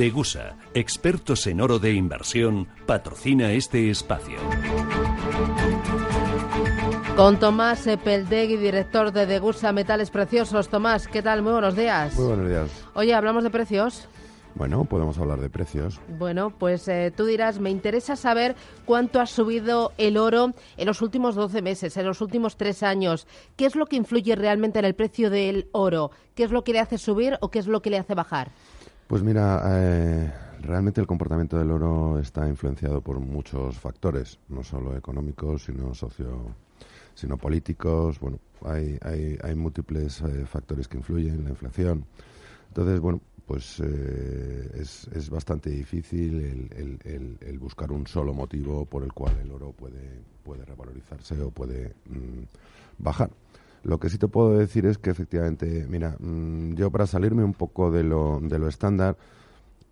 Degusa, expertos en oro de inversión, patrocina este espacio. Con Tomás Epeldegui, director de Degusa Metales Preciosos. Tomás, ¿qué tal? Muy buenos días. Muy buenos días. Oye, ¿hablamos de precios? Bueno, podemos hablar de precios. Bueno, pues eh, tú dirás, me interesa saber cuánto ha subido el oro en los últimos 12 meses, en los últimos tres años. ¿Qué es lo que influye realmente en el precio del oro? ¿Qué es lo que le hace subir o qué es lo que le hace bajar? Pues mira, eh, realmente el comportamiento del oro está influenciado por muchos factores, no solo económicos, sino socio, sino políticos. Bueno, hay, hay, hay múltiples eh, factores que influyen, la inflación. Entonces, bueno, pues eh, es, es, bastante difícil el, el, el, buscar un solo motivo por el cual el oro puede, puede revalorizarse o puede mm, bajar. Lo que sí te puedo decir es que efectivamente, mira, mm, yo para salirme un poco de lo, de lo estándar,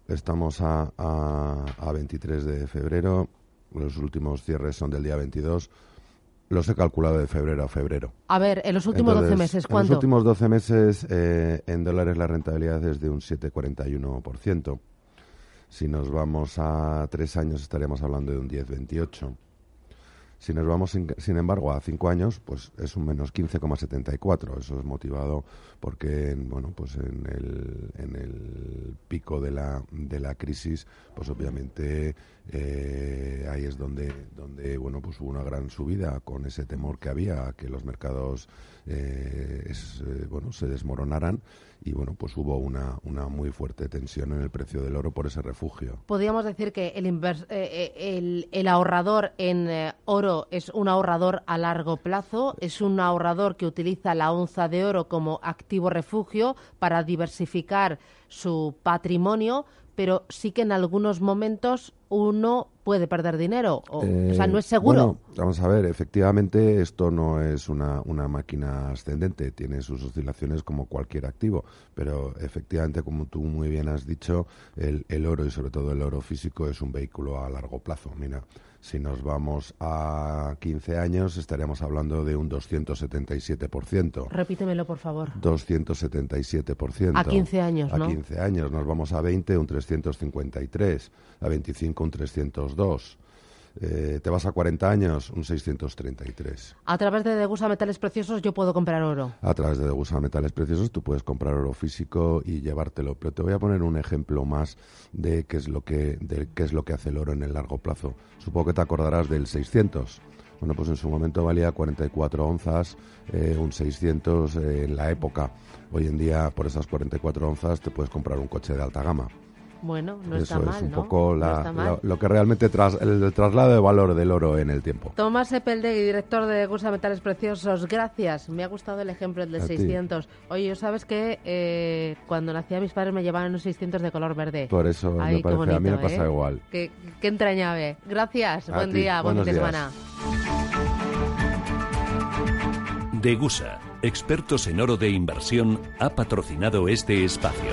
estamos a, a, a 23 de febrero, los últimos cierres son del día 22, los he calculado de febrero a febrero. A ver, en los últimos Entonces, 12 meses, ¿cuánto? En los últimos 12 meses, eh, en dólares la rentabilidad es de un 7,41%. Si nos vamos a tres años estaríamos hablando de un 10,28%. Si nos vamos, sin, sin, embargo, a cinco años, pues es un menos 15,74. Eso es motivado porque, bueno, pues en el, en de la, de la crisis, pues obviamente eh, ahí es donde, donde, bueno, pues hubo una gran subida con ese temor que había a que los mercados, eh, eh, bueno, se desmoronaran y bueno, pues hubo una, una muy fuerte tensión en el precio del oro por ese refugio. Podríamos decir que el, invers el, el ahorrador en oro es un ahorrador a largo plazo, es un ahorrador que utiliza la onza de oro como activo refugio para diversificar su patrimonio, pero sí que en algunos momentos uno puede perder dinero. O, eh, o sea, no es seguro. Bueno, vamos a ver, efectivamente esto no es una, una máquina ascendente, tiene sus oscilaciones como cualquier activo, pero efectivamente, como tú muy bien has dicho, el, el oro y sobre todo el oro físico es un vehículo a largo plazo. Mira, si nos vamos a 15 años, estaríamos hablando de un 277%. Repítemelo, por favor. 277%. A 15 años. A 15 años. Nos vamos a 20, un 353. A 25, un 302. Eh, te vas a 40 años, un 633. A través de Degusa Metales Preciosos yo puedo comprar oro. A través de Degusa Metales Preciosos tú puedes comprar oro físico y llevártelo. Pero te voy a poner un ejemplo más de qué es lo que, de qué es lo que hace el oro en el largo plazo. Supongo que te acordarás del 600. Bueno, pues en su momento valía 44 onzas, eh, un 600 eh, en la época. Hoy en día, por esas 44 onzas, te puedes comprar un coche de alta gama. Bueno, no Eso está mal, es un ¿no? poco la, mal. lo que realmente tras, el, el traslado de valor del oro en el tiempo. Tomás Epeldegui, director de Gusa Metales Preciosos, gracias. Me ha gustado el ejemplo el de A ti. 600. Oye, ¿sabes que eh, cuando nacía mis padres me llevaban unos 600 de color verde? Por eso Ay, me parece, a mí me bonito, pasa ¿eh? igual. Qué, qué entrañable. Gracias. A Buen ti. día, buen fin Buenos de días. semana. Degusa, expertos en oro de inversión, ha patrocinado este espacio.